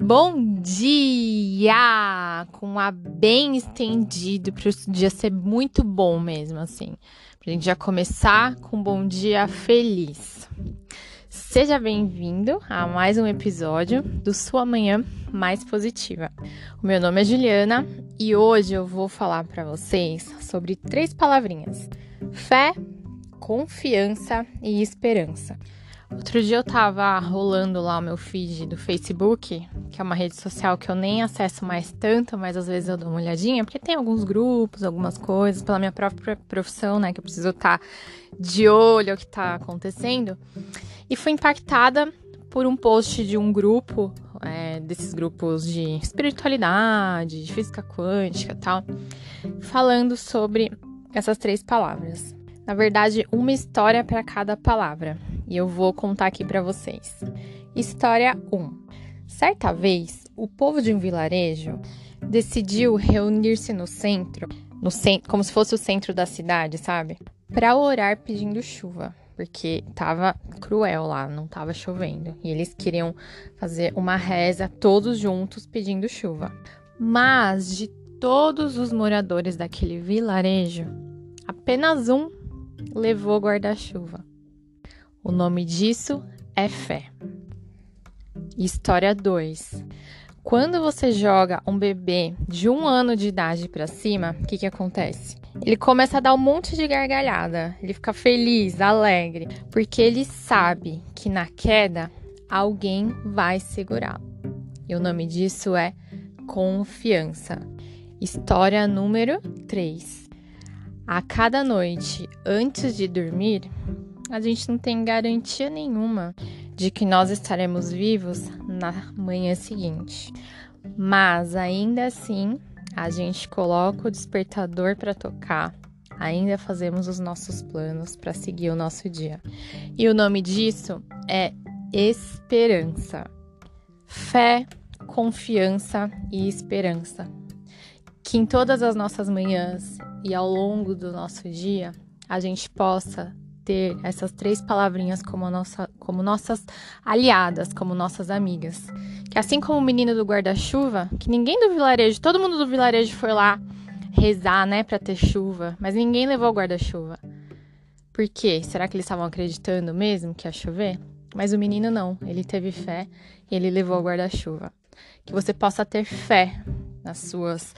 Bom dia! Com a bem estendido para o dia ser muito bom mesmo, assim. Pra gente já começar com um bom dia feliz. Seja bem-vindo a mais um episódio do Sua Manhã Mais Positiva. O meu nome é Juliana e hoje eu vou falar para vocês sobre três palavrinhas: fé, confiança e esperança. Outro dia eu tava rolando lá o meu feed do Facebook, que é uma rede social que eu nem acesso mais tanto, mas às vezes eu dou uma olhadinha, porque tem alguns grupos, algumas coisas, pela minha própria profissão, né, que eu preciso estar tá de olho ao que tá acontecendo. E fui impactada por um post de um grupo, é, desses grupos de espiritualidade, de física quântica tal, falando sobre essas três palavras. Na verdade, uma história para cada palavra e eu vou contar aqui para vocês. História 1. Certa vez, o povo de um vilarejo decidiu reunir-se no centro, no centro, como se fosse o centro da cidade, sabe? Para orar pedindo chuva, porque tava cruel lá, não tava chovendo, e eles queriam fazer uma reza todos juntos pedindo chuva. Mas de todos os moradores daquele vilarejo, apenas um levou guarda-chuva. O nome disso é fé. História 2. Quando você joga um bebê de um ano de idade para cima, o que, que acontece? Ele começa a dar um monte de gargalhada, ele fica feliz, alegre, porque ele sabe que na queda alguém vai segurá-lo. E o nome disso é confiança. História número 3. A cada noite, antes de dormir, a gente não tem garantia nenhuma de que nós estaremos vivos na manhã seguinte. Mas ainda assim, a gente coloca o despertador para tocar. Ainda fazemos os nossos planos para seguir o nosso dia. E o nome disso é esperança. Fé, confiança e esperança. Que em todas as nossas manhãs e ao longo do nosso dia a gente possa ter essas três palavrinhas como, nossa, como nossas aliadas, como nossas amigas. Que assim como o menino do guarda-chuva, que ninguém do vilarejo, todo mundo do vilarejo foi lá rezar, né, para ter chuva, mas ninguém levou o guarda-chuva. Por quê? Será que eles estavam acreditando mesmo que ia chover? Mas o menino não, ele teve fé e ele levou o guarda-chuva. Que você possa ter fé nas suas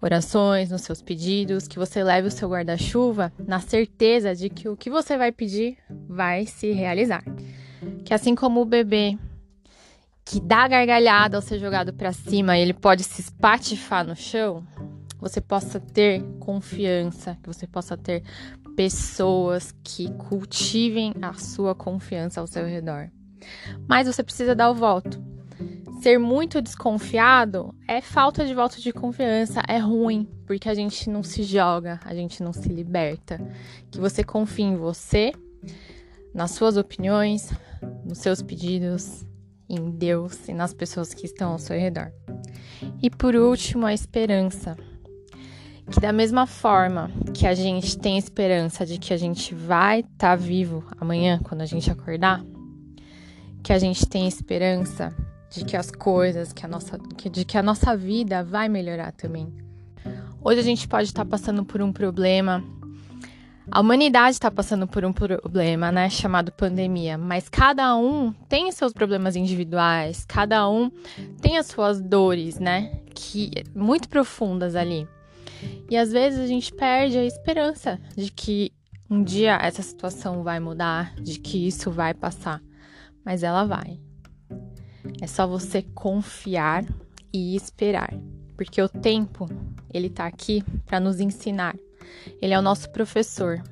orações, nos seus pedidos, que você leve o seu guarda-chuva na certeza de que o que você vai pedir vai se realizar. Que assim como o bebê que dá gargalhada ao ser jogado para cima, ele pode se espatifar no chão, você possa ter confiança, que você possa ter pessoas que cultivem a sua confiança ao seu redor. Mas você precisa dar o voto. Ser muito desconfiado é falta de voto de confiança, é ruim, porque a gente não se joga, a gente não se liberta. Que você confie em você, nas suas opiniões, nos seus pedidos, em Deus e nas pessoas que estão ao seu redor. E por último, a esperança. Que da mesma forma que a gente tem esperança de que a gente vai estar tá vivo amanhã quando a gente acordar, que a gente tem esperança de que as coisas, que a nossa, de que a nossa vida vai melhorar também. Hoje a gente pode estar passando por um problema. A humanidade está passando por um problema, né, chamado pandemia, mas cada um tem seus problemas individuais, cada um tem as suas dores, né, que muito profundas ali. E às vezes a gente perde a esperança de que um dia essa situação vai mudar, de que isso vai passar, mas ela vai. É só você confiar e esperar, porque o tempo, ele tá aqui para nos ensinar. Ele é o nosso professor.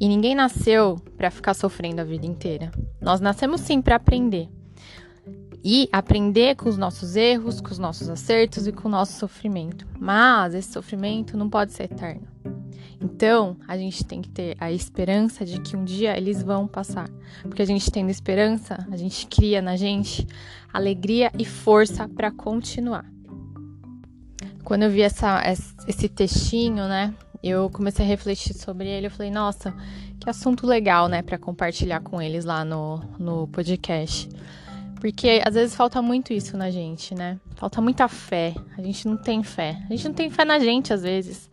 E ninguém nasceu para ficar sofrendo a vida inteira. Nós nascemos sim para aprender. E aprender com os nossos erros, com os nossos acertos e com o nosso sofrimento. Mas esse sofrimento não pode ser eterno. Então, a gente tem que ter a esperança de que um dia eles vão passar. Porque a gente tendo esperança, a gente cria na gente alegria e força para continuar. Quando eu vi essa, esse textinho, né, eu comecei a refletir sobre ele. Eu falei, nossa, que assunto legal, né, para compartilhar com eles lá no, no podcast. Porque às vezes falta muito isso na gente, né? Falta muita fé. A gente não tem fé. A gente não tem fé na gente às vezes.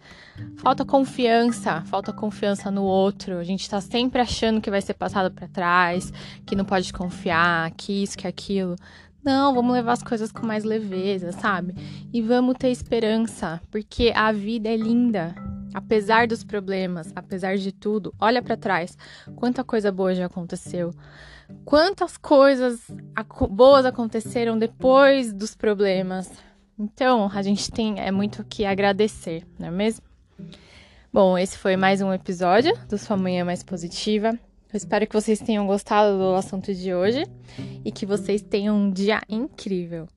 Falta confiança, falta confiança no outro. A gente tá sempre achando que vai ser passado para trás, que não pode confiar, que isso, que aquilo. Não, vamos levar as coisas com mais leveza, sabe? E vamos ter esperança, porque a vida é linda. Apesar dos problemas, apesar de tudo, olha para trás. Quanta coisa boa já aconteceu. Quantas coisas boas aconteceram depois dos problemas. Então, a gente tem é muito que agradecer, não é mesmo? Bom, esse foi mais um episódio do Sua Manhã Mais Positiva. Eu espero que vocês tenham gostado do assunto de hoje e que vocês tenham um dia incrível.